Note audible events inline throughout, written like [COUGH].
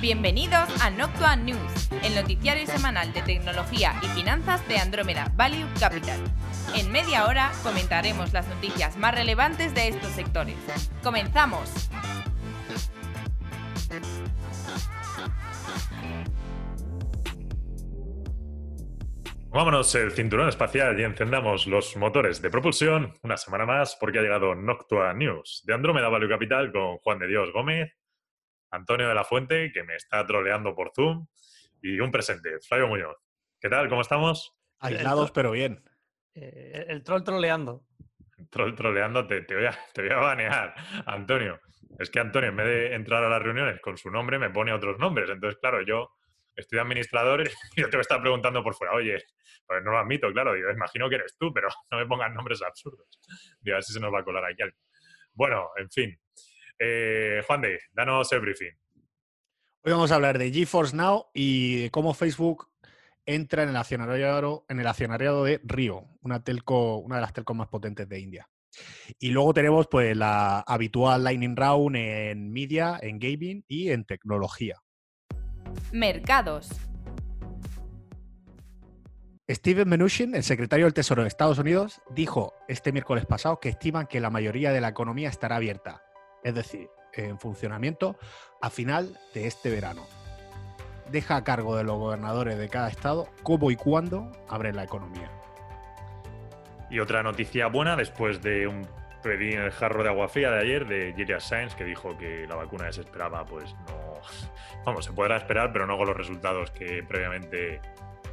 Bienvenidos a Noctua News, el noticiario semanal de tecnología y finanzas de Andrómeda Value Capital. En media hora comentaremos las noticias más relevantes de estos sectores. ¡Comenzamos! Vámonos el cinturón espacial y encendamos los motores de propulsión una semana más porque ha llegado Noctua News de Andrómeda Value Capital con Juan de Dios Gómez, Antonio de la Fuente, que me está troleando por Zoom, y un presente, Flavio Muñoz. ¿Qué tal? ¿Cómo estamos? Aislados, pero bien. Eh, el troll troleando. El troll troleando, te, voy a, te voy a banear, Antonio. Es que Antonio, en vez de entrar a las reuniones con su nombre, me pone otros nombres. Entonces, claro, yo estoy de administrador y [LAUGHS] yo te voy a estar preguntando por fuera, oye, pues no lo admito, claro, yo imagino que eres tú, pero [LAUGHS] no me pongas nombres absurdos. Digo, a ver si se nos va a colar aquí alguien. Bueno, en fin. Eh, Juan de, danos el briefing. Hoy vamos a hablar de GeForce Now y de cómo Facebook entra en el accionariado, en el accionariado de Rio, una, telco, una de las telcos más potentes de India. Y luego tenemos pues la habitual Lightning Round en media, en gaming y en tecnología. Mercados. Steven Mnuchin, el secretario del Tesoro de Estados Unidos, dijo este miércoles pasado que estiman que la mayoría de la economía estará abierta, es decir, en funcionamiento a final de este verano. Deja a cargo de los gobernadores de cada estado cómo y cuándo abren la economía. Y otra noticia buena después de un pedí en el jarro de agua fría de ayer de Gilead Science que dijo que la vacuna desesperaba, pues no, [LAUGHS] vamos, se podrá esperar, pero no con los resultados que previamente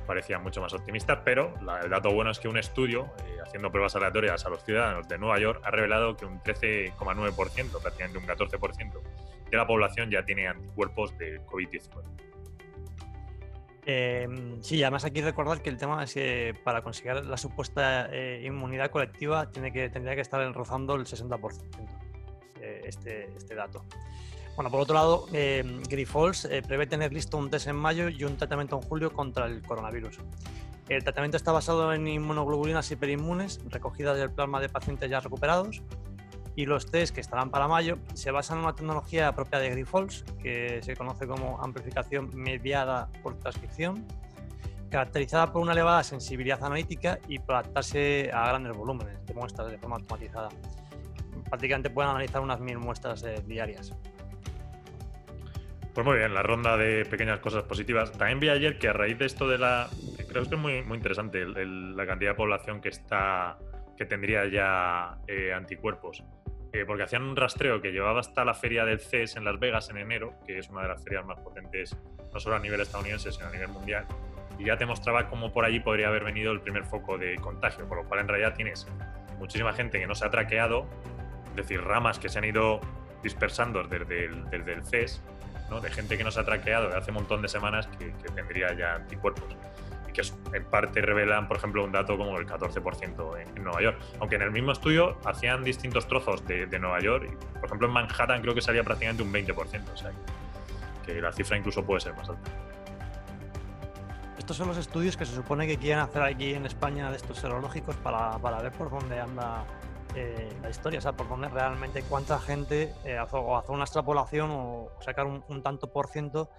parecían mucho más optimistas, pero el dato bueno es que un estudio, eh, haciendo pruebas aleatorias a los ciudadanos de Nueva York, ha revelado que un 13,9%, prácticamente un 14% de la población ya tiene anticuerpos de COVID-19. Eh, sí, además aquí recordar que el tema es que para conseguir la supuesta eh, inmunidad colectiva tiene que, tendría que estar rozando el 60% este, este dato. Bueno, por otro lado, eh, Grifols eh, prevé tener listo un test en mayo y un tratamiento en julio contra el coronavirus. El tratamiento está basado en inmunoglobulinas hiperinmunes recogidas del plasma de pacientes ya recuperados y los test que estarán para mayo se basan en una tecnología propia de Grifols que se conoce como amplificación mediada por transcripción, caracterizada por una elevada sensibilidad analítica y por adaptarse a grandes volúmenes de muestras de forma automatizada. Prácticamente pueden analizar unas mil muestras eh, diarias. Pues muy bien, la ronda de pequeñas cosas positivas. También vi ayer que a raíz de esto de la. Creo que es muy, muy interesante la cantidad de población que está. que tendría ya eh, anticuerpos. Eh, porque hacían un rastreo que llevaba hasta la feria del CES en Las Vegas en enero, que es una de las ferias más potentes, no solo a nivel estadounidense, sino a nivel mundial. Y ya te mostraba cómo por allí podría haber venido el primer foco de contagio, por lo cual en realidad tienes muchísima gente que no se ha traqueado, es decir, ramas que se han ido dispersando desde el, desde el CES de gente que nos ha traqueado de hace un montón de semanas que, tendría ya anticuerpos y que en parte revelan, por ejemplo, un dato como el 14% en, Nueva York. Aunque en el mismo estudio hacían distintos trozos de, Nueva York, y, por ejemplo en Manhattan creo que salía prácticamente un 20%, o sea que la cifra incluso puede ser más alta. Estos son los estudios que se supone que quieren hacer aquí en España de estos serológicos para, para ver por dónde anda eh, la historia, o sea, por poner realmente cuánta gente eh, o hacer una extrapolación o sacar un, tanto por ciento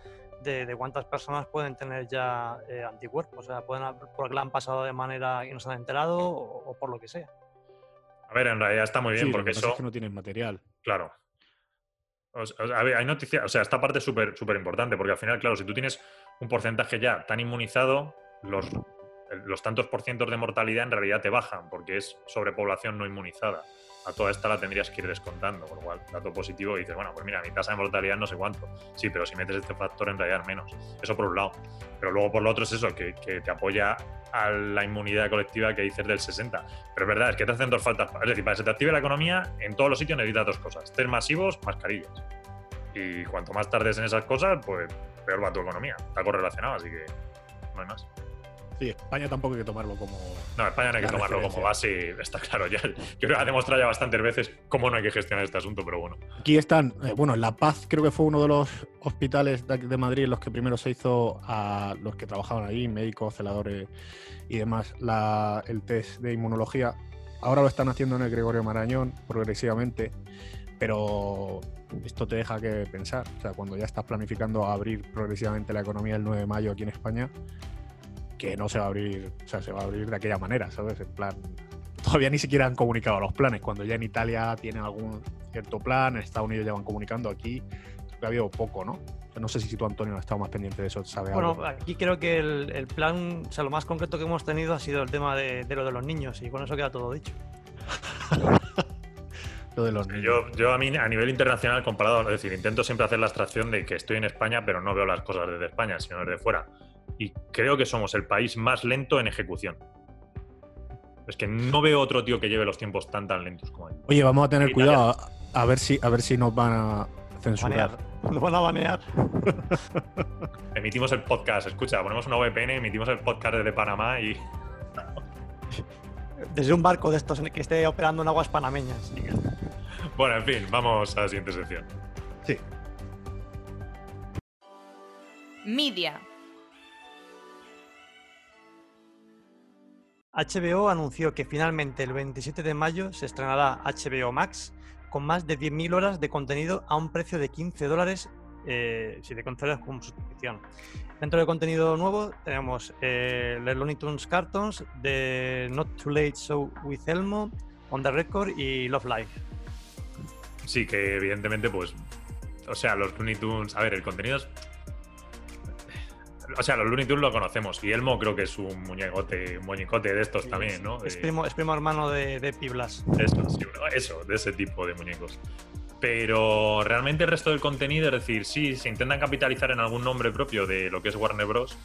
de, cuántas personas pueden tener ya eh, anticuerpos, o sea, pueden porque la han pasado de manera y no se han enterado o, por lo que sea. A ver, en realidad está muy bien porque eso... que no tienes material. Claro. a ver, hay noticias, o sea, esta parte es súper súper importante porque al final, claro, si tú tienes un porcentaje ya tan inmunizado, los los tantos por cientos de mortalidad en realidad te bajan porque es sobrepoblación no inmunizada. A toda esta la tendrías que ir descontando, con lo cual, dato positivo, y dices, bueno, pues mira, mi tasa de mortalidad no sé cuánto. Sí, pero si metes este factor en realidad menos. Eso por un lado. Pero luego por lo otro es eso, que, te apoya a la inmunidad colectiva que dices del 60. Pero es verdad, es que te hacen dos faltas. Es decir, para que se te active la economía, en todos los sitios necesitas dos cosas. Test masivos, mascarillas. Y cuanto más tardes en esas cosas, pues peor va tu economía. Está correlacionado, así que no hay más. Sí, España tampoco hay que tomarlo como. No, España no hay que tomarlo como base, está claro. Ya, yo creo que ha demostrado ya bastantes veces cómo no hay que gestionar este asunto, pero bueno. Aquí están, eh, bueno, La Paz creo que fue uno de los hospitales de, Madrid en los que primero se hizo a los que trabajaban ahí, médicos, celadores y demás, el test de inmunología. Ahora lo están haciendo en el Gregorio Marañón progresivamente Pero esto te deja que pensar. O sea, cuando ya estás planificando abrir progresivamente la economía el 9 de mayo aquí en España, que no se va a abrir, o sea, se va a abrir de aquella manera, ¿sabes? En plan, todavía ni siquiera han comunicado los planes. Cuando ya en Italia tienen algún cierto plan, en Estados Unidos ya van comunicando, aquí creo que ha habido poco, ¿no? No sé si tú, Antonio, has estado más pendiente de eso, ¿sabes? Bueno, algo? aquí creo que el, el plan, o sea, lo más concreto que hemos tenido ha sido el tema de, de lo de los niños y con eso queda todo dicho. [LAUGHS] Lo de los niños. Yo, yo a mí, a nivel internacional comparado, es decir, intento siempre hacer la abstracción de que estoy en España, pero no veo las cosas desde España, sino desde fuera. Y creo que somos el país más lento en ejecución. Es que no veo otro tío que lleve los tiempos tan tan lentos como él. Oye, vamos a tener Italia. cuidado a, a ver si a ver si nos van a censurar. Banear. [LAUGHS] Nos van a banear. [LAUGHS] Emitimos el podcast, escucha, ponemos una VPN, emitimos el podcast desde Panamá y [LAUGHS] Desde un barco de estos en el que esté operando en aguas panameñas. Bueno, en fin, vamos a la siguiente sección. Sí. Media. HBO anunció que finalmente el 27 de mayo se estrenará HBO Max con más de 10.000 horas de contenido a un precio de 15 dólares eh, si te concedes como suscripción. Dentro del contenido nuevo tenemos eh, Looney Tunes Cartoons, The Not Too Late Show with Elmo, On the Record y Love Live. Sí, que evidentemente, pues. O sea, los Looney Tunes. A ver, el contenido es. O sea, los Looney Tunes lo conocemos. Y Elmo creo que es un muñecote, un muñecote de estos también, ¿no? Es De- primo, es primo hermano de, de Piblas. Eso, sí, eso, de ese tipo de muñecos. Pero realmente el resto del contenido, es decir, sí, se intentan capitalizar en algún nombre propio de lo que es Warner Bros.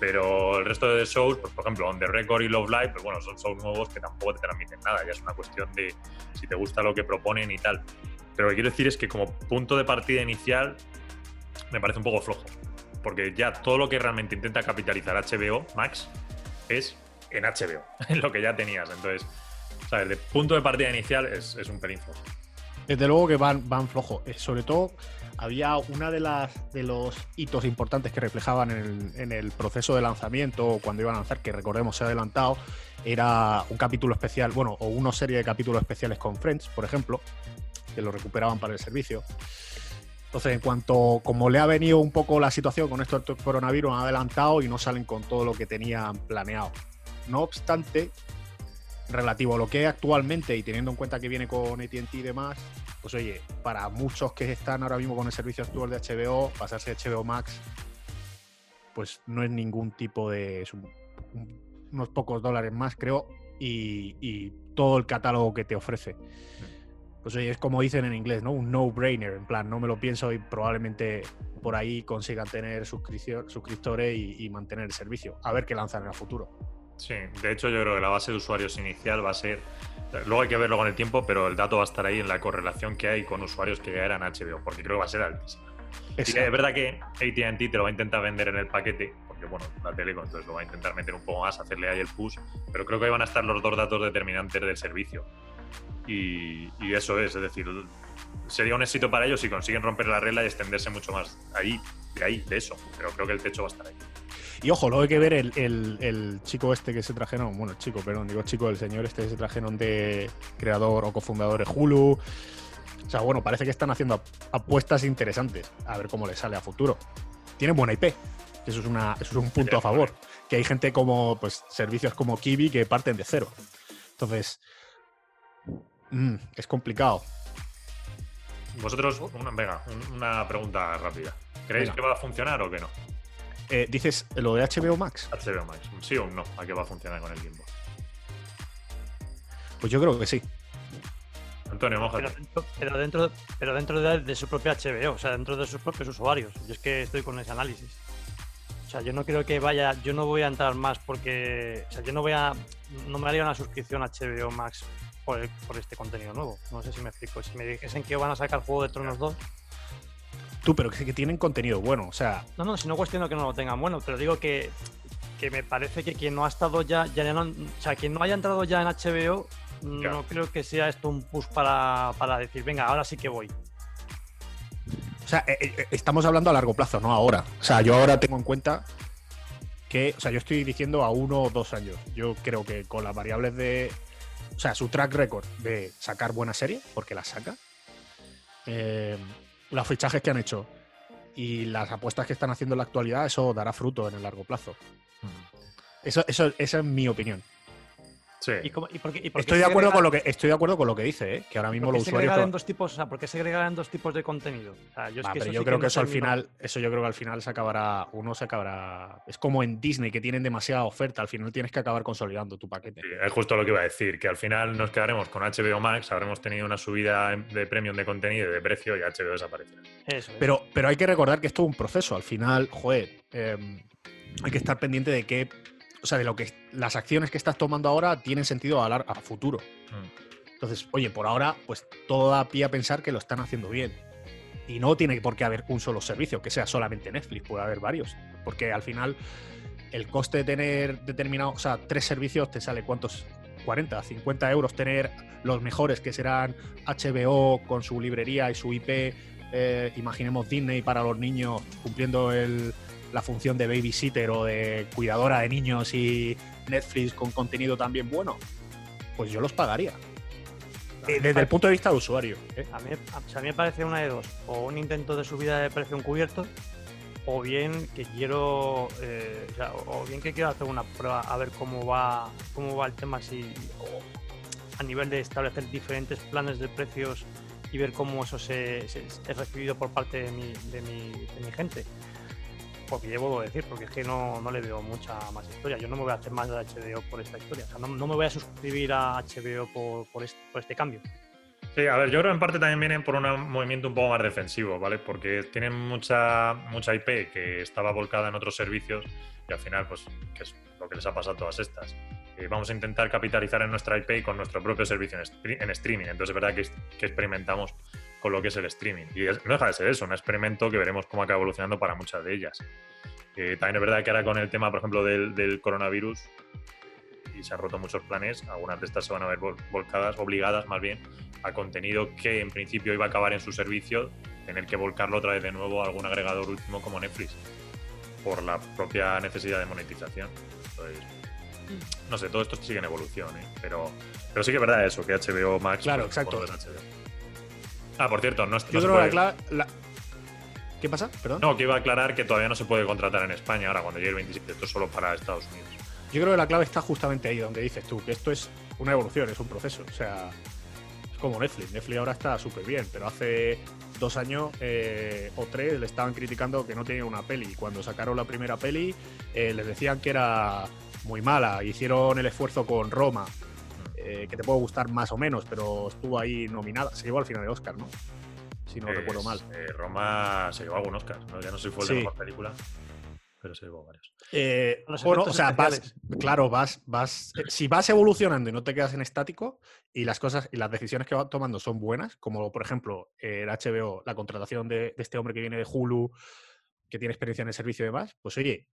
Pero el resto de shows, pues, por ejemplo, On The Record y Love Live, pues bueno, son shows nuevos que tampoco te transmiten nada. Ya es una cuestión de si te gusta lo que proponen y tal. Pero lo que quiero decir es que como punto de partida inicial me parece un poco flojo. Porque ya todo lo que realmente intenta capitalizar HBO Max es en HBO, [LAUGHS] en lo que ya tenías. Entonces, ¿sabes? De punto de partida inicial es, es un pelín flojo. Desde luego que van, van flojo. Eh, sobre todo, había una de las de los hitos importantes que reflejaban en el, en el proceso de lanzamiento, cuando iban a lanzar, que recordemos se ha adelantado, era un capítulo especial, bueno, o una serie de capítulos especiales con Friends, por ejemplo, que lo recuperaban para el servicio. Entonces, en cuanto, como le ha venido un poco la situación con esto del coronavirus, han adelantado y no salen con todo lo que tenían planeado. No obstante, relativo a lo que es actualmente y teniendo en cuenta que viene con ATT y demás, pues oye, para muchos que están ahora mismo con el servicio actual de HBO, pasarse a HBO Max, pues no es ningún tipo de. es un- un- unos pocos dólares más, creo, y, y todo el catálogo que te ofrece. Pues oye, es como dicen en inglés, ¿no? Un no-brainer, en plan, no me lo pienso y probablemente por ahí consigan tener suscriptores y, y mantener el servicio. A ver qué lanzan en el futuro. Sí, de hecho yo creo que la base de usuarios inicial va a ser, luego hay que verlo con el tiempo, pero el dato va a estar ahí en la correlación que hay con usuarios que ya eran HBO, porque creo que va a ser altísima. Y es verdad que ATT te lo va a intentar vender en el paquete, porque bueno, la telecom entonces lo va a intentar meter un poco más, hacerle ahí el push, pero creo que ahí van a estar los dos datos determinantes del servicio. Y, y eso es, es decir, sería un éxito para ellos si consiguen romper la regla y extenderse mucho más ahí, de ahí, de eso, pero creo que el techo va a estar ahí. Y ojo, luego hay que ver el, el- el chico este que se trajeron, bueno, el chico, perdón, digo chico, el señor este que se trajeron de creador o cofundador de Hulu. O sea, bueno, parece que están haciendo ap- apuestas interesantes. A ver cómo les sale a futuro. Tienen buena IP. Eso es, una, eso es un punto a favor. Que hay gente como, pues, servicios como Kiwi que parten de cero. Entonces, mm, es complicado. Vosotros, una, venga, un- una pregunta rápida. ¿Creéis Venga. que va a funcionar o que no? Eh, Dices lo de HBO Max. HBO Max, ¿sí o no? ¿A qué va a funcionar con el tiempo? Pues yo creo que sí. Antonio, Pero mojate. dentro, pero dentro, pero dentro de, de su propia HBO, o sea, dentro de sus propios usuarios. Yo es que estoy con ese análisis. O sea, yo no creo que vaya, yo no voy a entrar más porque, o sea, yo no voy a, no me haría una suscripción a HBO Max por, el- por este contenido nuevo. No sé si me explico. Si me dijesen que van a sacar Juego de Tronos 2, Tú, pero que, que tienen contenido bueno. O sea, no, no, si no cuestiono que no lo tengan bueno, pero digo que, que me parece que quien no ha estado ya, ya no, o sea, quien no haya entrado ya en HBO, no creo que sea esto un push para, para decir, venga, ahora sí que voy. O sea, eh, eh, estamos hablando a largo plazo, no ahora. O sea, yo ahora tengo en cuenta que, o sea, yo estoy diciendo a uno o dos años. Yo creo que con las variables de, o sea, su track record de sacar buena serie, porque la saca, eh, los fichajes que han hecho y las apuestas que están haciendo en la actualidad, eso dará fruto en el largo plazo. Eso, eso, esa es mi opinión. Sí. ¿Y cómo- y por qué- y por qué Estoy de, acuerdo segrega- con lo que, estoy de acuerdo con lo que dice, ¿eh? que ahora mismo qué los usuarios. dos tipos, o sea, ¿por qué segregar en dos tipos de contenido? O sea, yo es Va, que pero yo sí creo que no eso al final, eso yo creo que al final se acabará, uno se acabará. Es como en Disney que tienen demasiada oferta, al final tienes que acabar consolidando tu paquete. Sí, es justo lo que iba a decir, que al final nos quedaremos con HBO Max, habremos tenido una subida de premium de contenido y de precio y HBO desaparecerá. Eso es. Pero, pero hay que recordar que esto es un proceso. Al final, joder, eh, hay que estar pendiente de que, o sea, de lo que las acciones que estás tomando ahora tienen sentido a, lar- a futuro. Mm. Entonces, oye, por ahora, pues todo da pie a pensar que lo están haciendo bien. Y no tiene por qué haber un solo servicio, que sea solamente Netflix, puede haber varios. Porque al final, el coste de tener determinado, o sea, tres servicios te sale cuántos, 40, 50 euros tener los mejores, que serán HBO con su librería y su IP, eh, imaginemos Disney para los niños cumpliendo el- la función de babysitter o de cuidadora de niños y Netflix con contenido también bueno, pues yo los pagaría. Eh, desde el punto de vista del usuario. ¿eh? A mí, a, mí me parece una de dos. O un intento de subida de precio encubierto, o bien que quiero. eh, o, sea, o- o bien que quiero hacer una prueba a ver cómo va, cómo va el tema, si, o a nivel de establecer diferentes planes de precios y ver cómo eso se, se- es recibido por parte de mi, de mi, de mi gente. Porque ya a decir, porque es que no, no le veo mucha más historia. Yo no me voy a hacer más de HBO por esta historia. O sea, no, no me voy a suscribir a HBO por, por, este, por este cambio. Sí, a ver, yo creo que en parte también vienen por un movimiento un poco más defensivo, ¿vale? Porque tienen mucha, mucha IP que estaba volcada en otros servicios y al final, pues, que es lo que les ha pasado a todas estas. Eh, vamos a intentar capitalizar en nuestra IP con nuestro propio servicio en, en streaming. Entonces es verdad que, que experimentamos con lo que es el streaming. Y es- no deja de ser eso, un experimento que veremos cómo acaba evolucionando para muchas de ellas. Eh, también es verdad que ahora con el tema, por ejemplo, del, del coronavirus, y se han roto muchos planes, algunas de estas se van a ver vol- volcadas, obligadas más bien, a contenido que en principio iba a acabar en su servicio, tener que volcarlo otra vez de nuevo a algún agregador último como Netflix, por la propia necesidad de monetización. Entonces, no sé, todo esto sigue en evolución, ¿eh? pero, pero sí que es verdad eso, que HBO Max... Claro, pues, exacto. HBO. Ah, por cierto, no, es- Yo no creo que la puede- la- ¿Qué pasa? Perdón. No, que iba a aclarar que todavía no se puede contratar en España ahora cuando llegue el 27, esto es solo para Estados Unidos. Yo creo que la clave está justamente ahí, donde dices tú, que esto es una evolución, es un proceso. O sea, es como Netflix. Netflix ahora está súper bien, pero hace dos años eh, o tres le estaban criticando que no tenía una peli. Y cuando sacaron la primera peli, eh, les decían que era muy mala. Hicieron el esfuerzo con Roma, eh, que te puede gustar más o menos, pero estuvo ahí nominada. Se llevó al final de Oscar, ¿no? Si no recuerdo Es- mal. eh, Roma se llevó algún Oscar, ¿no? ya no sé si fue el Sí. de mejor película, pero se llevó varios. Eh, bueno, o sea, vas, claro, vas, vas, eh, si vas evolucionando y no te quedas en estático y las cosas y las decisiones que vas tomando son buenas, como por ejemplo eh, el HBO, la contratación de, de este hombre que viene de Hulu, que tiene experiencia en el servicio y demás, pues oye,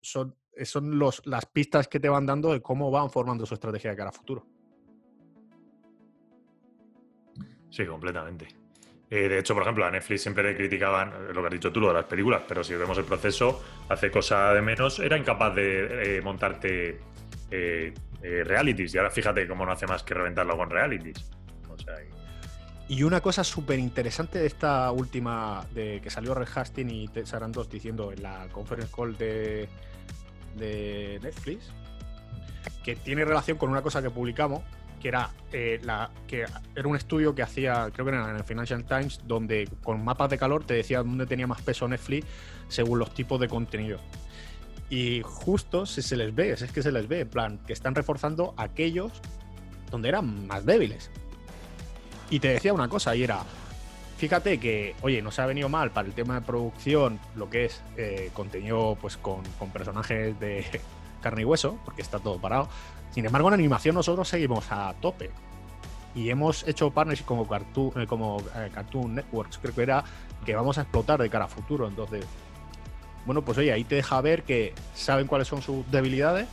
son, eh, son los, las pistas que te van dando de cómo van formando su estrategia de cara a futuro. Sí, completamente. Eh, de hecho, por ejemplo, a Netflix siempre le criticaban eh, lo que has dicho tú, lo de las películas, pero si vemos el proceso, hace cosa de menos, era incapaz de eh, montarte eh, realities. Y ahora fíjate cómo no hace más que reventarlo con realities. O sea, y- Y una cosa súper interesante de esta última, de que salió Red Hastings y Ted Sarandos diciendo en la conference call de, de Netflix, que tiene relación con una cosa que publicamos, que era, eh, la, que era un estudio que hacía, creo que era en el Financial Times, donde con mapas de calor te decía dónde tenía más peso Netflix según los tipos de contenido. Y justo si se les ve, es que se les ve, en plan, que están reforzando aquellos donde eran más débiles. Y te decía una cosa, y era, fíjate que, oye, nos ha venido mal para el tema de producción lo que es eh, contenido pues con, con personajes de [LAUGHS] carne y hueso, porque está todo parado. Sin embargo, en animación nosotros seguimos a tope. Y hemos hecho partnerships como Cartoon, eh, como, eh, Cartoon Networks, creo que era, que vamos a explotar de cara a futuro. Entonces, bueno, pues oye, ahí te deja ver que saben cuáles son sus debilidades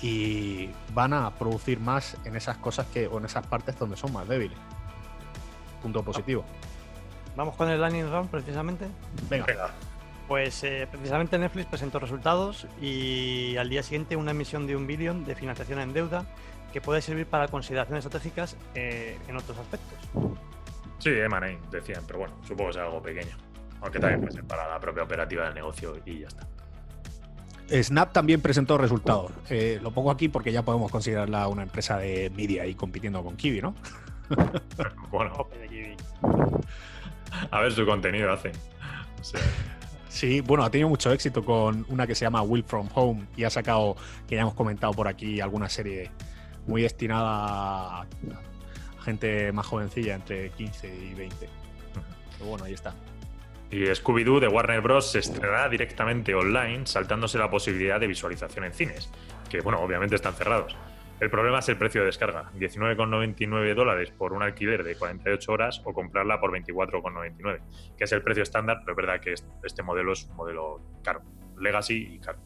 y van a producir más en esas cosas que, o en esas partes donde son más débiles. Punto positivo. Vamos con el Lightning Round precisamente. Venga. Venga, Pues eh, precisamente Netflix presentó resultados y al día siguiente una emisión de un billón de financiación en deuda que puede servir para consideraciones estratégicas eh, en otros aspectos. Sí, M&A decían, pero bueno, supongo que es algo pequeño. Aunque también puede ser para la propia operativa del negocio y ya está. Snap también presentó resultados. Eh, lo pongo aquí porque ya podemos considerarla una empresa de media y compitiendo con Kiwi, ¿no? [LAUGHS] bueno, a ver su contenido hace. Sí, bueno, ha tenido mucho éxito con una que se llama Will From Home y ha sacado, que ya hemos comentado por aquí, alguna serie muy destinada a gente más jovencilla, entre 15 y 20. Pero bueno, ahí está. Y Scooby-Doo de Warner Bros. se estrenará directamente online, saltándose la posibilidad de visualización en cines, que bueno, obviamente están cerrados. El problema es el precio de descarga, 19,99 dólares por un alquiler de 48 horas o comprarla por 24,99, que es el precio estándar, pero es verdad que este modelo es un modelo caro, legacy y caro.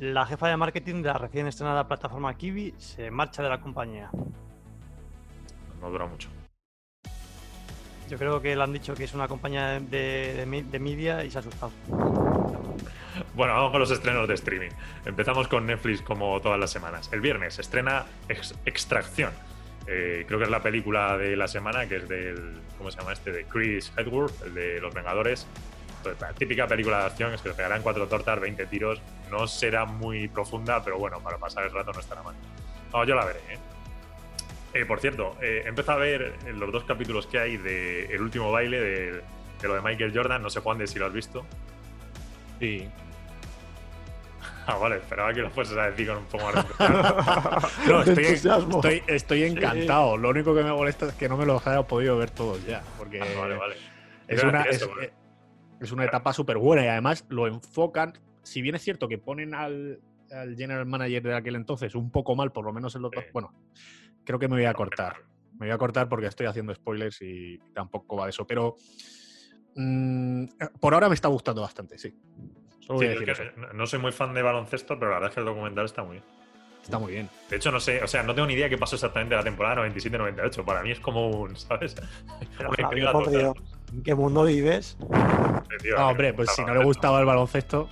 La jefa de marketing de la recién estrenada plataforma Kiwi se marcha de la compañía. No dura mucho. Yo creo que le han dicho que es una compañía de, media y se ha asustado. Bueno, vamos con los estrenos de streaming. Empezamos con Netflix como todas las semanas. El viernes estrena Extracción. Eh, creo que es la película de la semana, que es del. ¿Cómo se llama este? De Chris Hedworth, el de Los Vengadores. la típica película de acción es que le pegarán cuatro tortas, 20 tiros. No será muy profunda, pero bueno, para pasar el rato no estará mal. No, yo la veré, ¿eh? Eh, por cierto, eh, empezado a ver los dos capítulos que hay de El último baile, de, lo de Michael Jordan. No sé, Juan, de si lo has visto. Sí. Ah, vale, esperaba que lo fueses a decir con un poco más [LAUGHS] No, estoy, estoy, encantado. Lo único que me molesta es que no me los haya podido ver todos ya. Porque ah, vale, vale. Es, una, es, una etapa súper buena y además lo enfocan. Si bien es cierto que ponen al, general manager de aquel entonces un poco mal, por lo menos en los dos. Bueno, creo que me voy a cortar. Me voy a cortar porque estoy haciendo spoilers y tampoco va de eso. Pero mm, por ahora me está gustando bastante, sí. No soy muy fan de baloncesto, pero la verdad es que el documental está muy bien. Está muy bien. De hecho, no sé, o sea, no tengo ni idea qué pasó exactamente en la temporada 97-98. Para mí es como un, ¿sabes? [LAUGHS] ¿En qué mundo vives? no, hombre, pues si no le gustaba el baloncesto.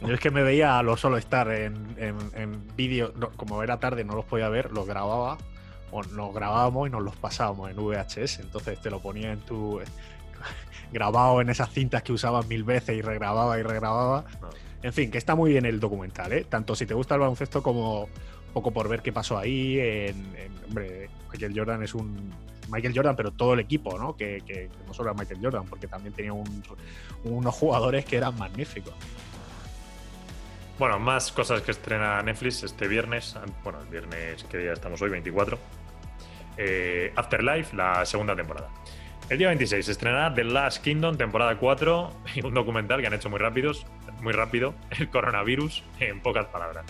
Yo es que me veía a los solo estar en, en, vídeo, como era tarde, no los podía ver, los grababa, o nos grabábamos y nos los pasábamos en VHS. Entonces te lo ponía en tu. Grabado en esas cintas que usabas mil veces y regrababa y regrababa. En fin, que está muy bien el documental, ¿eh? Tanto si te gusta el baloncesto como poco por ver qué pasó ahí. En, hombre, Michael Jordan es un. Michael Jordan, pero todo el equipo, ¿no? Que, que no solo era Michael Jordan, porque también tenía unos jugadores que eran magníficos. Bueno, más cosas que estrena Netflix este viernes. Bueno, el viernes que día estamos hoy, 24. Eh, Afterlife, la segunda temporada. El día 26 estrenará The Last Kingdom, temporada 4, y un documental que han hecho muy rápidos, muy rápido, [LAUGHS] el coronavirus, en pocas palabras.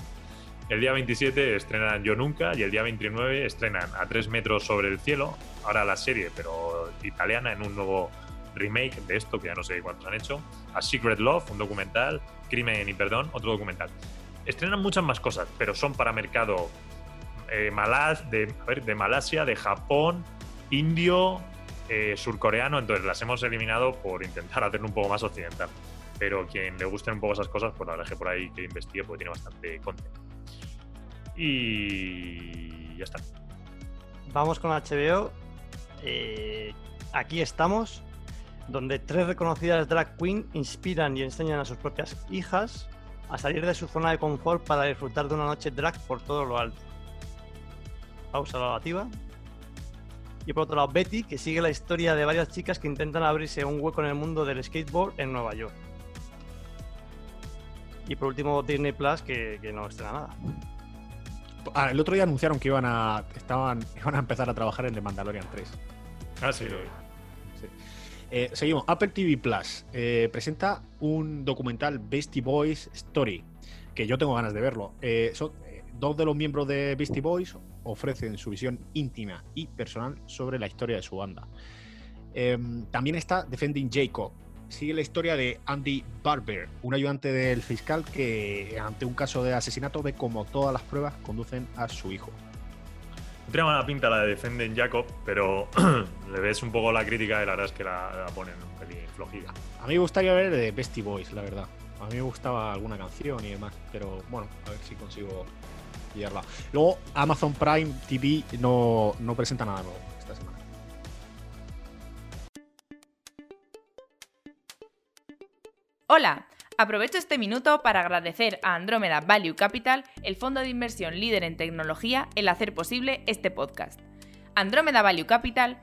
El día 27 estrenan Yo Nunca y el día 29 estrenan A 3 metros sobre el cielo, ahora la serie, pero italiana, en un nuevo remake de esto, que ya no sé cuántos han hecho. A Secret Love, un documental. Crimen y Perdón, otro documental. Estrenan muchas más cosas, pero son para mercado eh, de, de Malasia, de Japón, indio, eh, surcoreano. Entonces las hemos eliminado por intentar [LAUGHS] hacerlo un poco más occidental. Pero quien le gusten un poco esas cosas, pues la verdad por ahí que investigue porque tiene bastante contenido. Y ya está. Vamos con HBO. Eh, aquí estamos donde tres reconocidas drag queens inspiran y enseñan a sus propias hijas a salir de su zona de confort para disfrutar de una noche drag por todo lo alto. Pausa relativa. Y por otro lado, Betty, que sigue la historia de varias chicas que intentan abrirse un hueco en el mundo del skateboard en Nueva York. Y por último, Disney Plus, que, no estrena nada. Ah, el otro día anunciaron que iban a, estaban, [LAUGHS] iban a empezar a trabajar en The Mandalorian 3. Ah, sí. Eh, seguimos. Apple TV Plus eh, presenta un documental Beastie Boys Story, que yo tengo ganas de verlo. Eh, son, dos de los miembros de Beastie Boys ofrecen su visión íntima y personal sobre la historia de su banda. Em, también está Defending Jacob. Sigue la historia de Andy Barber, un ayudante del fiscal que ante un caso de asesinato ve como todas las pruebas conducen a su hijo. Tiene mala pinta la de Defenden Jacob, pero [CLEARS THROAT] le ves un poco la crítica y la verdad es que la, ponen un pelín flojilla. A mí me gustaría ver de Bestie Boys, la verdad. A mí me gustaba alguna canción y demás, pero bueno, a ver si consigo Luego, Amazon Prime TV no, no presenta nada nuevo. Hola, aprovecho este minuto para agradecer a Andrómeda Value Capital, el fondo de inversión líder en tecnología, el hacer posible este podcast. Andrómeda Value Capital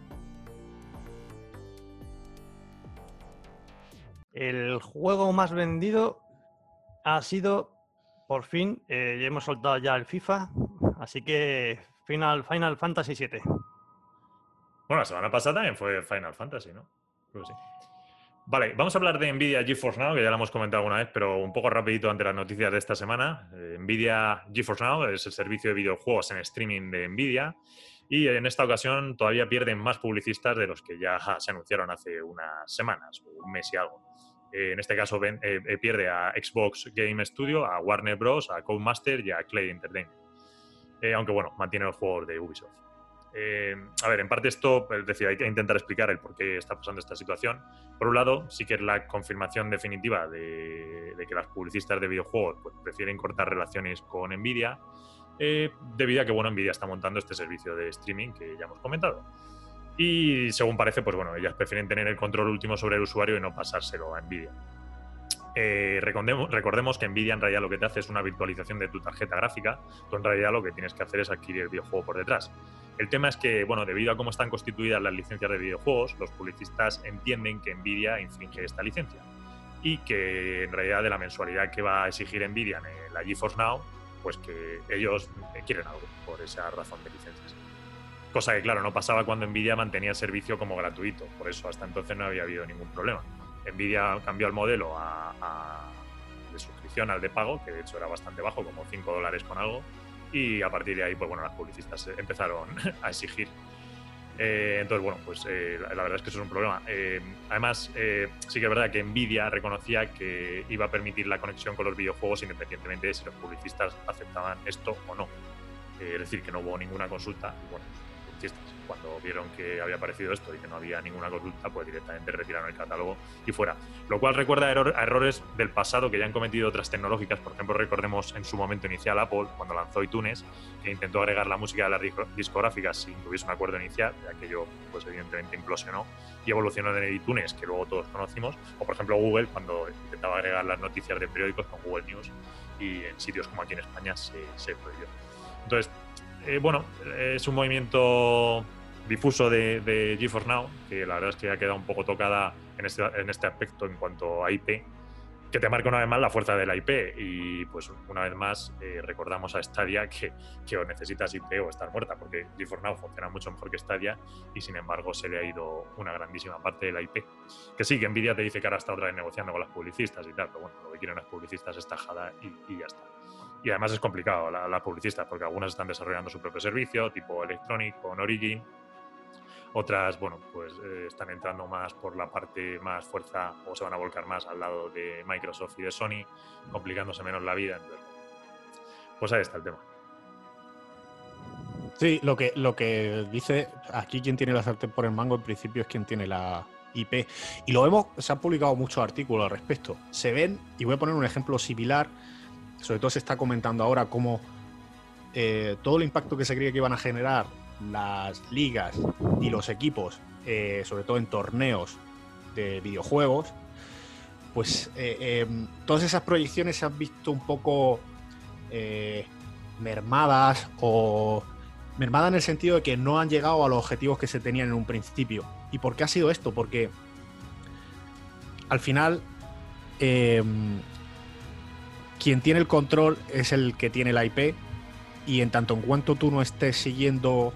El juego más vendido ha sido, por fin, eh, ya hemos soltado ya el FIFA, así que Final, Fantasy VII. Bueno, la semana pasada también fue Final Fantasy, ¿no? Creo que sí. Vale, vamos a hablar de Nvidia GeForce Now, que ya lo hemos comentado alguna vez, pero un poco rapidito ante las noticias de esta semana. Eh, Nvidia GeForce Now es el servicio de videojuegos en streaming de Nvidia y en esta ocasión todavía pierden más publicistas de los que ya se anunciaron hace unas semanas, un mes y algo. Eh, en este caso ven- eh, eh, pierde a Xbox Game Studio, a Warner Bros., a Codemaster y a Clay Entertainment. Eh, aunque bueno, mantiene los juegos de Ubisoft. Eh, a ver, en parte esto, es decir, hay que intentar explicar el por qué está pasando esta situación. Por un lado, sí que es la confirmación definitiva de, de que las publicistas de videojuegos pues, prefieren cortar relaciones con Nvidia, eh, debido a que bueno, Nvidia está montando este servicio de streaming que ya hemos comentado. Y según parece, pues bueno, ellas prefieren tener el control último sobre el usuario y no pasárselo a Nvidia. Eh, recordemos, recordemos que Nvidia en realidad lo que te hace es una virtualización de tu tarjeta gráfica. Tú en realidad lo que tienes que hacer es adquirir el videojuego por detrás. El tema es que, bueno, debido a cómo están constituidas las licencias de videojuegos, los publicistas entienden que Nvidia infringe esta licencia y que en realidad de la mensualidad que va a exigir Nvidia en la GeForce Now, pues que ellos eh, quieren algo por esa razón de licencias. Cosa que, claro, no pasaba cuando Nvidia mantenía el servicio como gratuito, por eso hasta entonces no había habido ningún problema. Nvidia cambió el modelo a, a- de suscripción al de pago, que de hecho era bastante bajo, como 5 dólares con algo, y a partir de ahí, pues bueno, las publicistas empezaron [LAUGHS] a exigir. Eh, entonces, bueno, pues eh, la, la verdad es que eso es un problema. Eh, además, eh, sí que es verdad que Nvidia reconocía que iba a permitir la conexión con los videojuegos independientemente de si los publicistas aceptaban esto o no. Eh, es decir, que no hubo ninguna consulta. Y bueno, publicistas, cuando vieron que había aparecido esto y que no había ninguna consulta, pues directamente retiraron el catálogo y fuera. Lo cual recuerda a, error- a errores del pasado que ya han cometido otras tecnológicas. Por ejemplo, recordemos en su momento inicial Apple, cuando lanzó iTunes, que intentó agregar la música de las disco- discográficas sin que hubiese un acuerdo inicial, y aquello pues evidentemente implosionó y evolucionó en iTunes, que luego todos conocimos, o por ejemplo Google, cuando intentaba agregar las noticias de periódicos con Google News y en sitios como aquí en España se, se prohibió. Entonces, eh, bueno, es un movimiento difuso de, de Now, que la verdad es que ha quedado un poco tocada en este, en este aspecto en cuanto a IP, que te marca una vez más la fuerza de la IP. Y pues una vez más eh, recordamos a Stadia que, que o necesitas IP o estar muerta, porque GeForce Now funciona mucho mejor que Stadia y sin embargo se le ha ido una grandísima parte de la IP. Que sí, que Nvidia te dice que ahora está otra vez negociando con las publicistas y tal, pero bueno, lo que quieren las publicistas es tajada y, y ya está. Y además es complicado la- las publicistas, porque algunas están desarrollando su propio servicio, tipo Electronic con Origin. Otras, bueno, pues eh, están entrando más por la parte más fuerza o se van a volcar más al lado de Microsoft y de Sony, complicándose menos la vida. Entonces, pues ahí está el tema. Sí, lo que, lo que dice aquí quien tiene la sartén por el mango en principio es quien tiene la IP. Y lo vemos, se han publicado muchos artículos al respecto. Se ven, y voy a poner un ejemplo similar, sobre todo se está comentando ahora cómo eh, todo el impacto que se creía que iban a generar las ligas y los equipos, eh, sobre todo en torneos de videojuegos, pues eh, todas esas proyecciones se han visto un poco mermadas o mermadas en el sentido de que no han llegado a los objetivos que se tenían en un principio. ¿Y por qué ha sido esto? Porque al final quien tiene el control es el que tiene la IP y en tanto en cuanto tú no estés siguiendo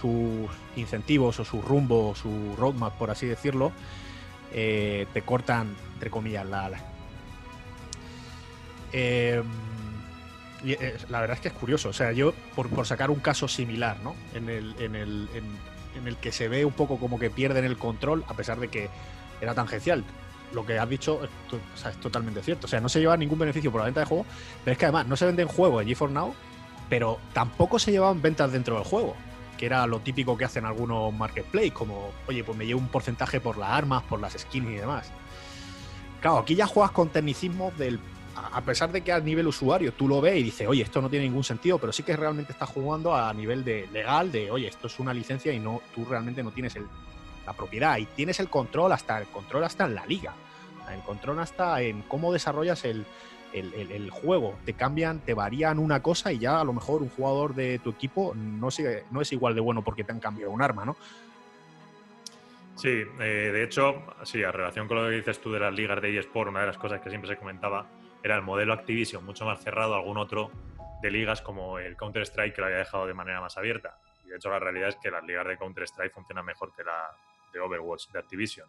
sus incentivos o su rumbo o su roadmap, por así decirlo, eh, te cortan, entre comillas, la... la- y, eh, la verdad es que es curioso. O sea, yo, por, por sacar un caso similar, ¿no? En el, en, el, en el que se ve un poco como que pierden el control, a pesar de que era tangencial. Lo que has dicho es, totalmente cierto. O sea, no se lleva ningún beneficio por la venta de juego, pero es que además no se venden juegos en GeForce Now, pero tampoco se llevan ventas dentro del juego, que era lo típico que hacen algunos marketplace, como, oye, pues me llevo un porcentaje por las armas, por las skins y demás. Claro, aquí ya juegas con tecnicismo del a pesar de que a nivel usuario tú lo ves y dices, oye, esto no tiene ningún sentido, pero sí que realmente estás jugando a nivel de legal de, oye, esto es una licencia y no, tú realmente no tienes la propiedad y tienes el control hasta el control hasta en la liga, el control hasta en cómo desarrollas el, juego. Te cambian, te varían una cosa y ya a lo mejor un jugador de tu equipo no, no es igual de bueno porque te han cambiado un arma, ¿no? Sí, eh, de hecho, sí, a relación con lo que dices tú de las ligas de eSport, una de las cosas que siempre se comentaba era el modelo Activision mucho más cerrado, algún otro de ligas como el Counter-Strike que lo había dejado de manera más abierta. Y de hecho la realidad es que las ligas de Counter-Strike funcionan mejor que la de Overwatch de Activision,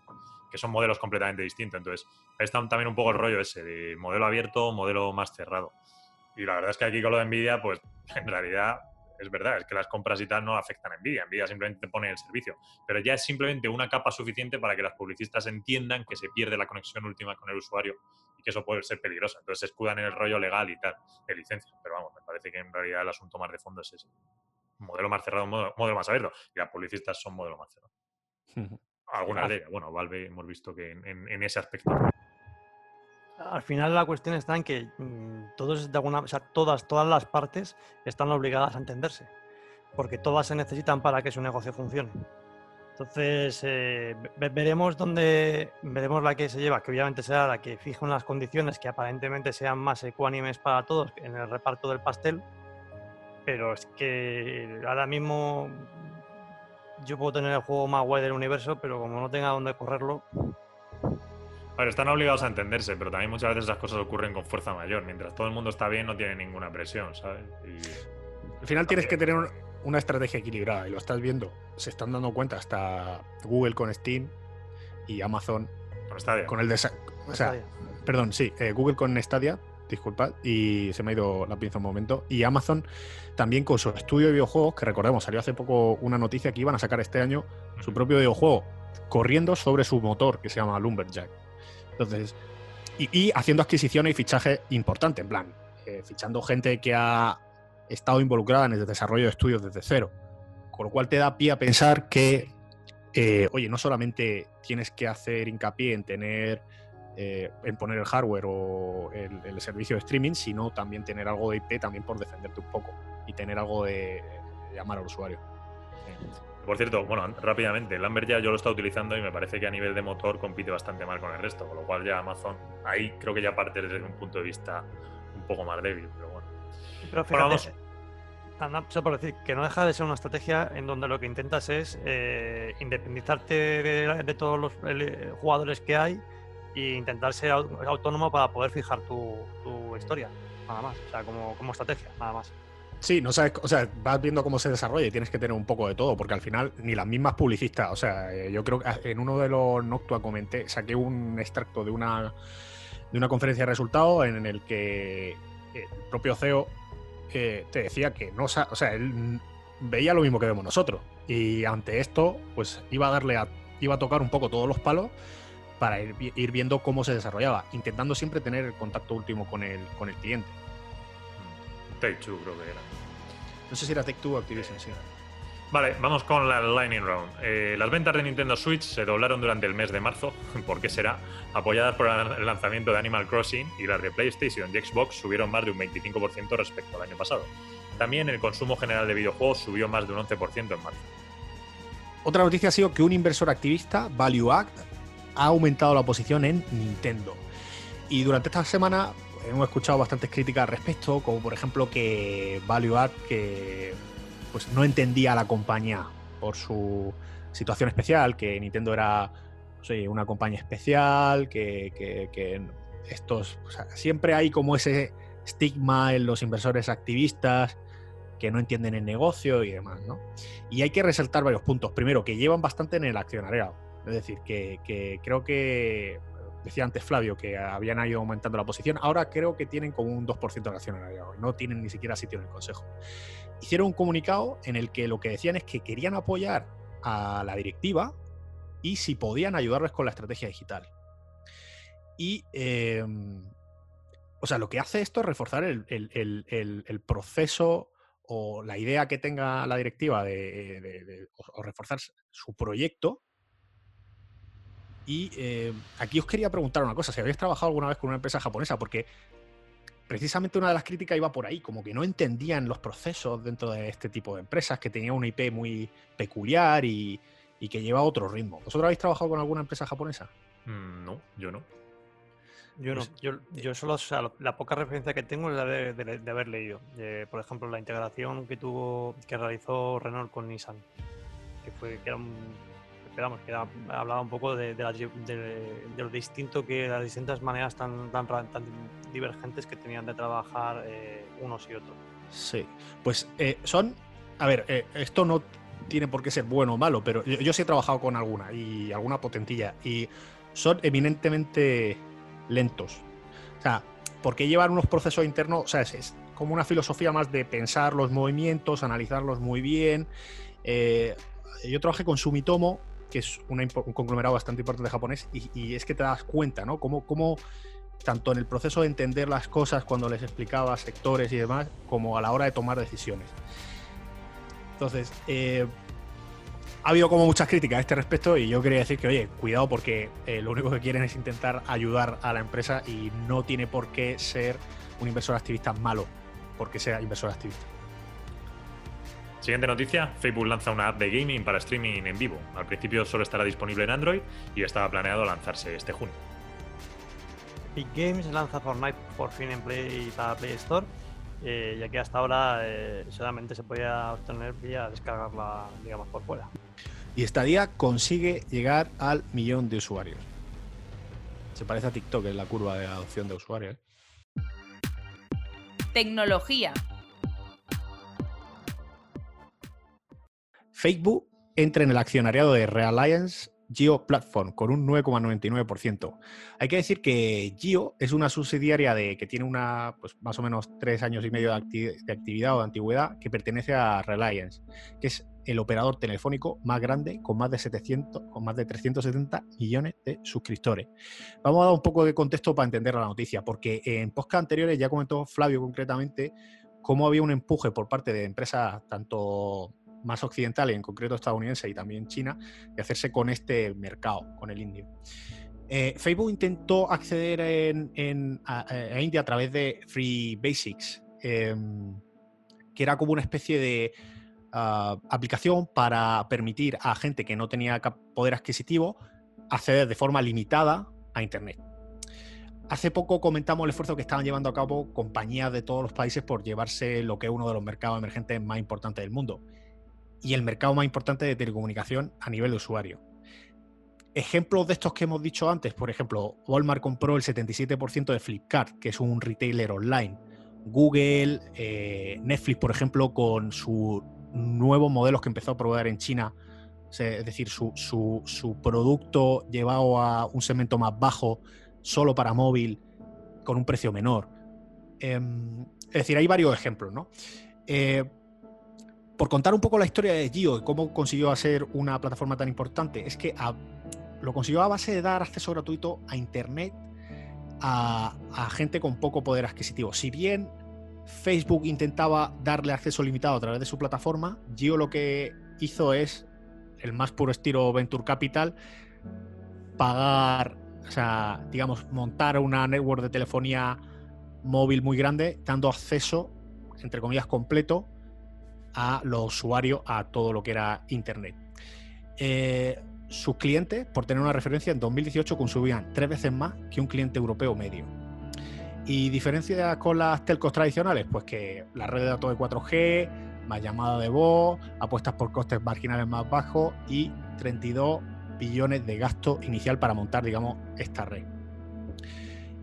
que son modelos completamente distintos. Entonces, ahí está también un poco el rollo ese de modelo abierto, modelo más cerrado. Y la verdad es que aquí con lo de Nvidia, pues [LAUGHS] en realidad es verdad, es que las compras y tal no afectan a Nvidia. Nvidia simplemente pone el servicio. Pero ya es simplemente una capa suficiente para que las publicistas entiendan que se pierde la conexión última con el usuario y que eso puede ser peligroso. Entonces se escudan en el rollo legal y tal, de licencia. Pero vamos, me parece que en realidad el asunto más de fondo es ese. Modelo más cerrado, modelo, más abierto. Y las publicistas son modelo más cerrado. Algunas de ellas. Bueno, Valve hemos visto que en, ese aspecto al final la cuestión está en que mm, todos de alguna, o sea, todas, todas las partes están obligadas a entenderse, porque todas se necesitan para que su negocio funcione. Entonces, eh, veremos dónde veremos la que se lleva, que obviamente será la que fije unas condiciones que aparentemente sean más ecuánimes para todos en el reparto del pastel, pero es que ahora mismo yo puedo tener el juego más guay del universo, pero como no tenga dónde correrlo. A están obligados a entenderse, pero también muchas veces esas cosas ocurren con fuerza mayor. Mientras todo el mundo está bien, no tiene ninguna presión, ¿sabes? Al final tienes que tener una estrategia equilibrada y lo estás viendo. Se están dando cuenta hasta Google con Steam y Amazon con Stadia. Con el o sea, perdón, sí, eh, Google con Stadia, disculpad, y se me ha ido la pinza un momento. Y Amazon también con su estudio de videojuegos, que recordemos, salió hace poco una noticia que iban a sacar este año su propio videojuego corriendo sobre su motor que se llama Lumberjack. Entonces, y, haciendo adquisiciones y fichajes importantes, en plan, eh, fichando gente que ha estado involucrada en el desarrollo de estudios desde cero. Con lo cual te da pie a pensar que, eh, oye, no solamente tienes que hacer hincapié en tener, eh, en poner el hardware o el, servicio de streaming, sino también tener algo de IP también por defenderte un poco y tener algo de, llamar al usuario. Por cierto, bueno, rápidamente, el Lambert ya yo lo he estado utilizando y me parece que a nivel de motor compite bastante mal con el resto, con lo cual ya Amazon, ahí creo que ya parte desde un punto de vista un poco más débil, pero bueno. Pero fíjate, bueno, por decir que no deja de ser una estrategia en donde lo que intentas es eh, independizarte de, todos los jugadores que hay e intentar ser autónomo para poder fijar tu, historia, nada más, o sea, como, como estrategia, nada más. Sí, no sabes, o sea, vas viendo cómo se desarrolla y tienes que tener un poco de todo, porque al final ni las mismas publicistas, o sea, eh, yo creo que en uno de los Noctua comenté, saqué un extracto de una, de una conferencia de resultados en el que el propio CEO eh, te decía que no, o sea, él veía lo mismo que vemos nosotros. Y ante esto, pues iba a darle a, iba a tocar un poco todos los palos para ir, ir viendo cómo se desarrollaba, intentando siempre tener el contacto último con el, con el cliente. Take Two creo que era. No sé si era Take Two o Activision, sí. Vale, vamos con la Lightning Round. Eh, las ventas de Nintendo Switch se doblaron durante el mes de marzo, [LAUGHS] ¿por qué será? Apoyadas por el lanzamiento de Animal Crossing y las de PlayStation y Xbox subieron más de un 25% respecto al año pasado. También el consumo general de videojuegos subió más de un 11% en marzo. Otra noticia ha sido que un inversor activista, Value Act, ha aumentado la posición en Nintendo. Y durante esta semana hemos escuchado bastantes críticas al respecto, como por ejemplo que Value que pues no entendía a la compañía por su situación especial, que Nintendo era una compañía especial, que, estos. siempre hay como ese estigma en los inversores activistas que no entienden el negocio y demás, ¿no? Y hay que resaltar varios puntos. Primero, que llevan bastante en el accionariado. Es decir, que creo que decía antes Flavio que habían ido aumentando la posición, ahora creo que tienen como un 2% de accionariado, no tienen ni siquiera sitio en el Consejo. Hicieron un comunicado en el que lo que decían es que querían apoyar a la directiva y si podían ayudarles con la estrategia digital. Y, em, o sea, lo que hace esto es reforzar el, proceso o la idea que tenga la directiva de, o, reforzar su proyecto. Y em, aquí os quería preguntar una cosa, si habéis trabajado alguna vez con una empresa japonesa, porque precisamente una de las críticas iba por ahí, como que no entendían los procesos dentro de este tipo de empresas, que tenía una IP muy peculiar y, que lleva otro ritmo. ¿Vosotros habéis trabajado con alguna empresa japonesa? Mm, no, yo no. Yo no, pues, yo, solo, o sea, la poca referencia que tengo es la de, haber leído. por ejemplo, la integración que tuvo, que realizó Renault con Nissan, que fue, que era un que hablaba un poco de, lo distinto que las distintas maneras tan, tan, tan divergentes que tenían de trabajar eh, unos y otros. Sí, pues eh, son, a ver, eh, esto no tiene por qué ser bueno o malo, pero yo, sí he trabajado con alguna y alguna potentilla y son eminentemente lentos. O sea, porque llevan unos procesos internos, o sea, es, como una filosofía más de pensar los movimientos, analizarlos muy bien. yo trabajé con Sumitomo que es un conglomerado bastante importante japonés, y, es que te das cuenta, ¿no? Cómo, cómo, tanto en el proceso de entender las cosas cuando les explicaba sectores y demás, como a la hora de tomar decisiones. Entonces, eh, ha habido como muchas críticas a este respecto y yo quería decir que, oye, cuidado porque eh, lo único que quieren es intentar ayudar a la empresa y no tiene por qué ser un inversor activista malo porque sea inversor activista. Siguiente noticia, Facebook lanza una app de gaming para streaming en vivo. Al principio solo estará disponible en Android y estaba planeado lanzarse este junio. Big Games lanza Fortnite por fin en Play para Play Store, eh, ya que hasta ahora eh, solamente se podía obtener vía descargarla, digamos, por fuera. Y Stadia consigue llegar al millón de usuarios. Se parece a TikTok en la curva de adopción de usuarios. ¿eh? Tecnología. Facebook entra en el accionariado de Realliance Geo Platform con un 9,99%. Hay que decir que Geo es una subsidiaria de que tiene una, pues más o menos tres años y medio de, actividad o de antigüedad que pertenece a Reliance, que es el operador telefónico más grande con más de 700, con más de 370 millones de suscriptores. Vamos a dar un poco de contexto para entender la noticia, porque en podcast anteriores ya comentó Flavio concretamente cómo había un empuje por parte de empresas tanto más occidental, en concreto estadounidense y también China, de hacerse con este mercado, con el indio. Eh, Facebook intentó acceder en, a, India a través de Free Basics, em, que era como una especie de ah, aplicación para permitir a gente que no tenía poder adquisitivo acceder de forma limitada a Internet. Hace poco comentamos el esfuerzo que estaban llevando a cabo compañías de todos los países por llevarse lo que es uno de los mercados emergentes más importantes del mundo y el mercado más importante de telecomunicación a nivel de usuario. Ejemplos de estos que hemos dicho antes, por ejemplo, Walmart compró el 77% de Flipkart, que es un retailer online. Google, eh, Netflix, por ejemplo, con sus nuevos modelos que empezó a probar en China, es decir, su, producto llevado a un segmento más bajo, solo para móvil, con un precio menor. Em, es decir, hay varios ejemplos, ¿no? Eh, por contar un poco la historia de Gio y cómo consiguió hacer una plataforma tan importante, es que lo consiguió a base de dar acceso gratuito a Internet a, gente con poco poder adquisitivo. Si bien Facebook intentaba darle acceso limitado a través de su plataforma, Gio lo que hizo es, el más puro estilo Venture Capital, pagar, o sea, digamos, montar una network de telefonía móvil muy grande, dando acceso, entre comillas, completo a los usuarios a todo lo que era Internet. Eh, sus clientes, por tener una referencia, en 2018 consumían tres veces más que un cliente europeo medio. ¿Y diferencia con las telcos tradicionales? Pues que la red de datos de 4G, más llamada de voz, apuestas por costes marginales más bajos y 32 billones de gasto inicial para montar, digamos, esta red.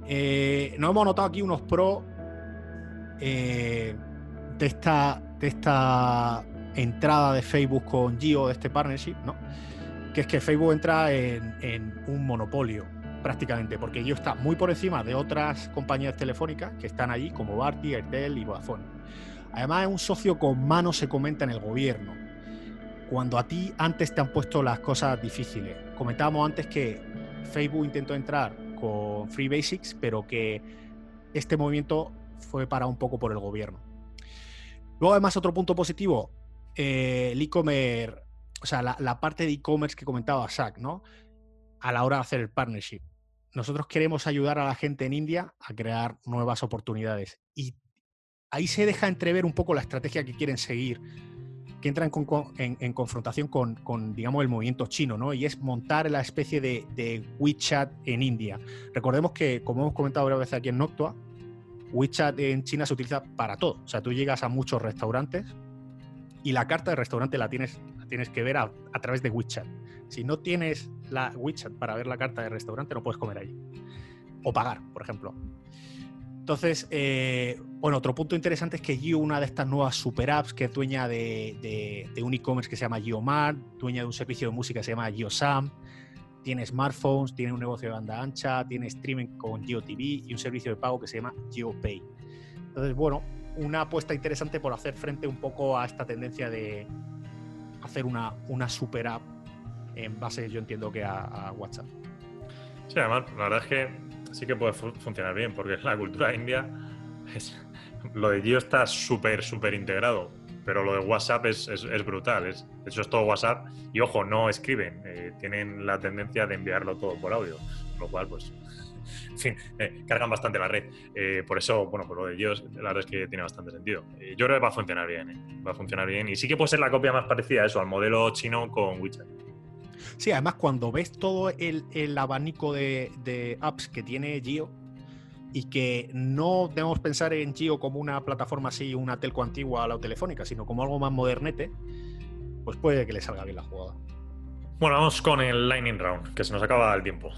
Eh, nos hemos notado aquí unos pros eh, de esta de esta entrada de Facebook con Gio, de este partnership, ¿no? Que es que Facebook entra en, un monopolio prácticamente, porque Gio está muy por encima de otras compañías telefónicas que están allí, como Barty, Airtel y Vodafone. Además es un socio con mano se comenta en el gobierno. Cuando a ti antes te han puesto las cosas difíciles. Comentábamos antes que Facebook intentó entrar con Free Basics, pero que este movimiento fue para un poco por el gobierno. Luego, además, otro punto positivo, eh, el e-commerce, o sea, la, parte de e-commerce que comentaba Zach, ¿no? A la hora de hacer el partnership. Nosotros queremos ayudar a la gente en India a crear nuevas oportunidades. Y ahí se deja entrever un poco la estrategia que quieren seguir, que entran en, confrontación con, digamos, el movimiento chino, ¿no? Y es montar la especie de, de WeChat en India. Recordemos que, como hemos comentado varias veces aquí en Noctua, WeChat en China se utiliza para todo. O sea, tú llegas a muchos restaurantes y la carta de restaurante la tienes, tienes que ver a, través de WeChat. Si no tienes la WeChat para ver la carta de restaurante, no puedes comer ahí. O pagar, por ejemplo. Entonces, eh, bueno, otro punto interesante es que Gio, una de estas nuevas super apps que es dueña de, de un e-commerce que se llama GeoMart, dueña de un servicio de música que se llama GeoSam, tiene smartphones, tiene un negocio de banda ancha, tiene streaming con GeoTV y un servicio de pago que se llama GeoPay. Entonces, bueno, una apuesta interesante por hacer frente un poco a esta tendencia de hacer una, una super app en base, yo entiendo que a, WhatsApp. Sí, además, la verdad es que sí que puede funcionar bien, porque la cultura india, lo de Geo está súper, súper integrado pero lo de WhatsApp es, brutal. Es, eso es todo WhatsApp. Y ojo, no escriben, eh, tienen la tendencia de enviarlo todo por audio, lo cual, pues, [LAUGHS] en fin, eh, cargan bastante la red. Eh, por eso, bueno, por lo de ellos, la verdad es que tiene bastante sentido. yo creo que va a funcionar bien, va a funcionar bien. Y sí que puede ser la copia más parecida a eso, al modelo chino con WeChat. Sí, además, cuando ves todo el, abanico de, de apps que tiene Gio, y que no debemos pensar en Gio como una plataforma así, una telco antigua a la telefónica, sino como algo más modernete, pues puede que le salga bien la jugada. Bueno, vamos con el Lightning Round, que se nos acaba el tiempo.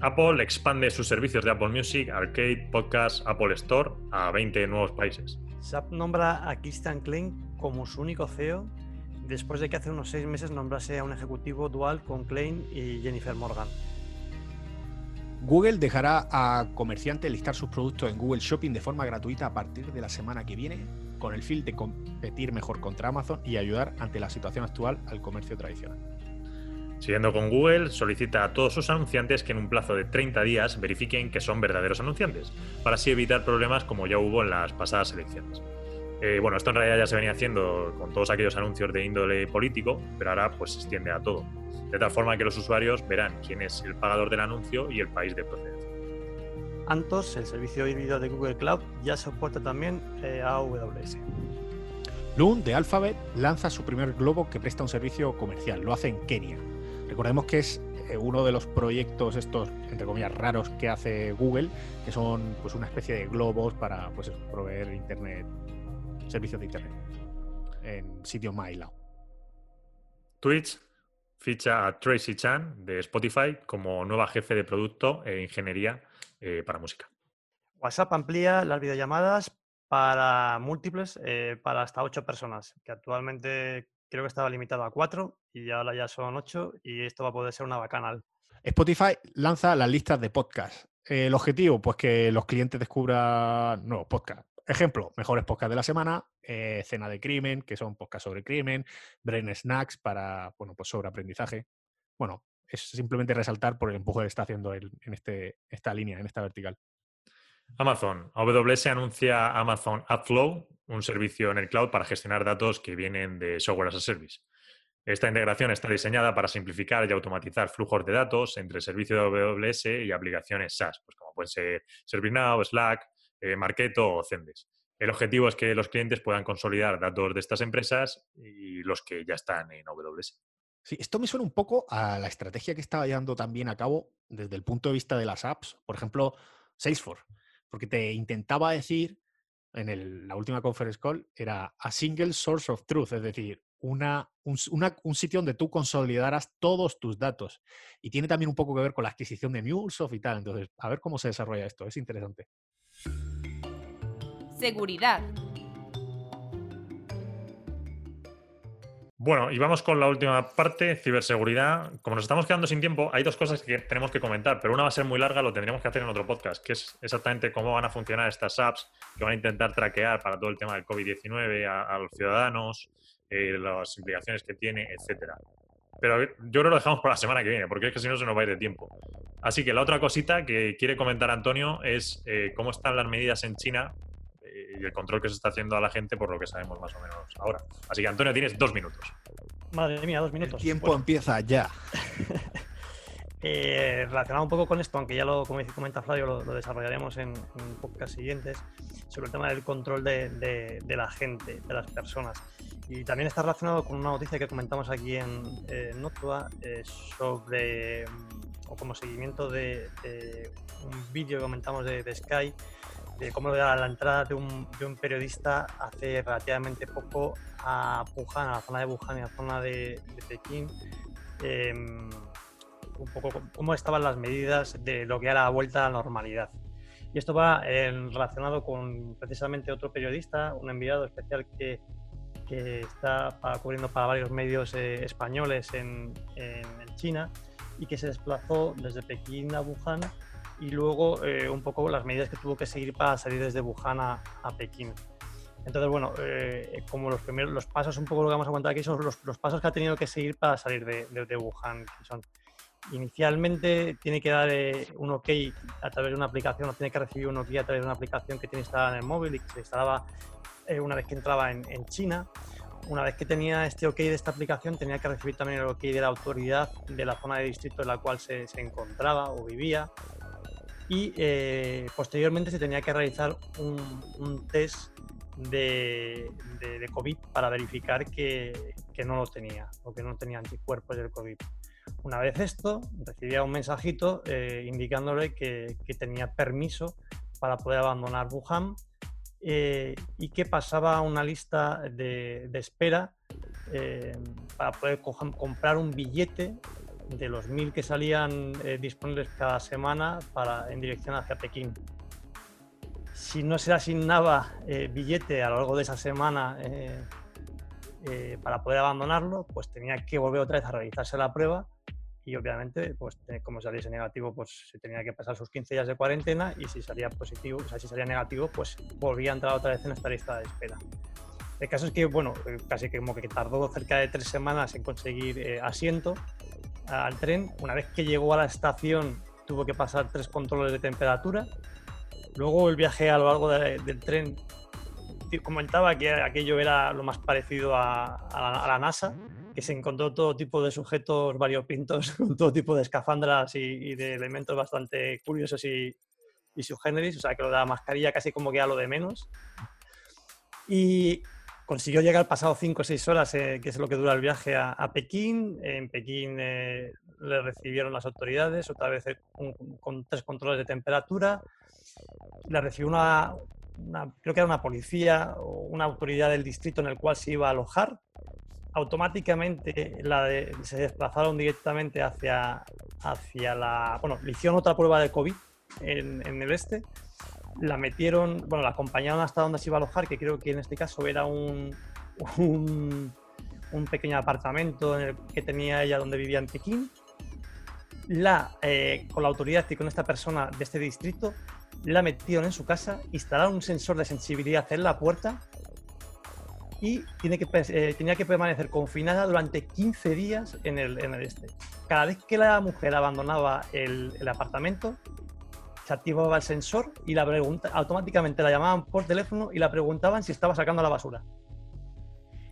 Apple expande sus servicios de Apple Music, Arcade, Podcast, Apple Store a 20 nuevos países. SAP nombra a Christian Klein como su único CEO después de que hace unos seis meses nombrase a un ejecutivo dual con Klein y Jennifer Morgan. Google dejará a comerciantes listar sus productos en Google Shopping de forma gratuita a partir de la semana que viene, con el fin de competir mejor contra Amazon y ayudar ante la situación actual al comercio tradicional. Siguiendo con Google, solicita a todos sus anunciantes que en un plazo de 30 días verifiquen que son verdaderos anunciantes, para así evitar problemas como ya hubo en las pasadas elecciones. Eh, bueno, esto en realidad ya se venía haciendo con todos aquellos anuncios de índole político, pero ahora pues se extiende a todo de tal forma que los usuarios verán quién es el pagador del anuncio y el país de procedencia. Antos, el servicio híbrido de Google Cloud, ya soporta también eh, AWS. Loon de Alphabet lanza su primer globo que presta un servicio comercial. Lo hace en Kenia. Recordemos que es eh, uno de los proyectos estos, entre comillas, raros que hace Google, que son pues una especie de globos para pues, proveer internet, servicios de internet en sitios más aislados. Twitch ficha a Tracy Chan de Spotify como nueva jefe de producto e ingeniería eh, para música. WhatsApp amplía las videollamadas para múltiples, eh, para hasta ocho personas, que actualmente creo que estaba limitado a cuatro y ahora ya son ocho y esto va a poder ser una bacanal. Spotify lanza las listas de podcast. el objetivo, pues que los clientes descubran nuevos podcasts. Ejemplo, mejores podcasts de la semana, eh, Cena de Crimen, que son podcasts sobre crimen, Brain Snacks para, bueno, pues sobre aprendizaje. Bueno, es simplemente resaltar por el empuje que está haciendo en este, esta línea, en esta vertical. Amazon. AWS anuncia Amazon AppFlow, un servicio en el cloud para gestionar datos que vienen de Software as a Service. Esta integración está diseñada para simplificar y automatizar flujos de datos entre el servicio de AWS y aplicaciones SaaS, pues como pueden ser ServiceNow, Slack, eh, Marketo o Zendesk. El objetivo es que los clientes puedan consolidar datos de estas empresas y los que ya están en AWS. Sí, esto me suena un poco a la estrategia que estaba llevando también a cabo desde el punto de vista de las apps, por ejemplo, Salesforce, porque te intentaba decir en la última conference call, era a single source of truth, es decir, una, un, un, sitio donde tú consolidaras todos tus datos. Y tiene también un poco que ver con la adquisición de MuleSoft y tal. Entonces, a ver cómo se desarrolla esto, es interesante. Seguridad. Bueno, y vamos con la última parte, ciberseguridad. Como nos estamos quedando sin tiempo, hay dos cosas que tenemos que comentar, pero una va a ser muy larga, lo tendríamos que hacer en otro podcast, que es exactamente cómo van a funcionar estas apps que van a intentar traquear para todo el tema del COVID-19 a, los ciudadanos, eh, las implicaciones que tiene, etcétera. Pero yo creo que lo dejamos para la semana que viene, porque es que si no se nos va a ir de tiempo. Así que la otra cosita que quiere comentar Antonio es eh, cómo están las medidas en China y el control que se está haciendo a la gente por lo que sabemos más o menos ahora. Así que Antonio, tienes dos minutos. Madre mía, dos minutos. El tiempo empieza ya. [LAUGHS] Eh, relacionado un poco con esto, aunque ya lo, como comenta Flavio, lo, desarrollaremos en, en podcast siguientes, sobre el tema del control de, la gente, de las personas. Y también está relacionado con una noticia que comentamos aquí en, eh, sobre, o como seguimiento de, un vídeo que comentamos de, Sky, de cómo era la entrada de un, de un, periodista hace relativamente poco a Wuhan, a la zona de Wuhan y a la zona de, Pekín. Em, un poco cómo estaban las medidas de lo que era la vuelta a la normalidad. Y esto va relacionado con precisamente otro periodista, un enviado especial que, que está cubriendo para varios medios eh, españoles en, en, China y que se desplazó desde Pekín a Wuhan y luego eh, un poco las medidas que tuvo que seguir para salir desde Wuhan a, a Pekín. Entonces, bueno, eh, como los primeros, los pasos, un poco lo que vamos a contar aquí son los, los pasos que ha tenido que seguir para salir de, de, de Wuhan, que son inicialmente tiene que dar eh, un OK a través de una aplicación, o tiene que recibir un OK a través de una aplicación que tiene instalada en el móvil y que se instalaba eh, una vez que entraba en, China. Una vez que tenía este OK de esta aplicación, tenía que recibir también el OK de la autoridad de la zona de distrito en la cual se, encontraba o vivía. Y eh, posteriormente se tenía que realizar un, test de, COVID para verificar que, que no lo tenía o que no tenía anticuerpos del COVID. Una vez esto, recibía un mensajito eh, indicándole que, tenía permiso para poder abandonar Wuhan eh, y que pasaba una lista de, espera para poder comprar un billete de los mil que salían disponibles cada semana para, en dirección hacia Pekín. Si no se asignaba billete a lo largo de esa semana para poder abandonarlo, pues tenía que volver otra vez a realizarse la prueba y obviamente, pues como saliese negativo, pues se tenía que pasar sus 15 días de cuarentena y si salía positivo, o sea, si salía negativo, pues volvía a entrar otra vez en esta lista de espera. El caso es que, bueno, eh, casi como que tardó cerca de tres semanas en conseguir eh, asiento al tren. Una vez que llegó a la estación, tuvo que pasar tres controles de temperatura. Luego el viaje a lo largo del tren comentaba que aquello era lo más parecido a, la, NASA, que se encontró todo tipo de sujetos variopintos [LAUGHS] con todo tipo de escafandras y, de elementos bastante curiosos y, y subgéneris, o sea que lo de la mascarilla casi como que era lo de menos. Y consiguió llegar pasado 5 o 6 horas, eh, que es lo que dura el viaje a, Pekín. En Pekín eh, le recibieron las autoridades, otra vez eh, con tres controles de temperatura. Le recibió una, creo que era una policía o una autoridad del distrito en el cual se iba a alojar, automáticamente la se desplazaron directamente hacia, hacia la... Bueno, le hicieron otra prueba de COVID en, en, el este, la metieron, bueno, la acompañaron hasta donde se iba a alojar, que creo que en este caso era un, un, pequeño apartamento en el que tenía ella donde vivía en Pekín. La, eh, con la autoridad y con esta persona de este distrito, la metieron en su casa, instalaron un sensor de sensibilidad en la puerta y tiene que, eh, tenía que permanecer confinada durante 15 días en el, en este. Cada vez que la mujer abandonaba el apartamento, activaba el sensor y la pregunta, automáticamente la llamaban por teléfono y la preguntaban si estaba sacando la basura.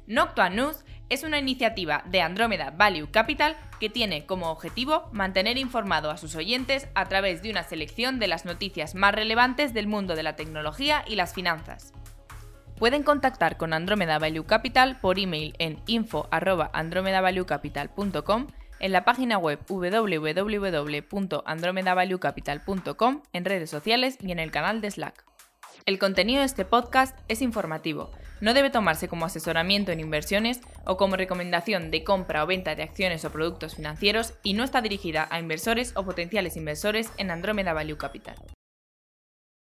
Noctua News es una iniciativa de Andromeda Value Capital que tiene como objetivo mantener informado a sus oyentes a través de una selección de las noticias más relevantes del mundo de la tecnología y las finanzas. Pueden contactar con Andromeda Value Capital por email en info@andromedavaluecapital.com, en la página web www.andromedavaluecapital.com, en redes sociales y en el canal de Slack. El contenido de este podcast es informativo no debe tomarse como asesoramiento en inversiones o como recomendación de compra o venta de acciones o productos financieros y no está dirigida a inversores o potenciales inversores en Andromeda Value Capital.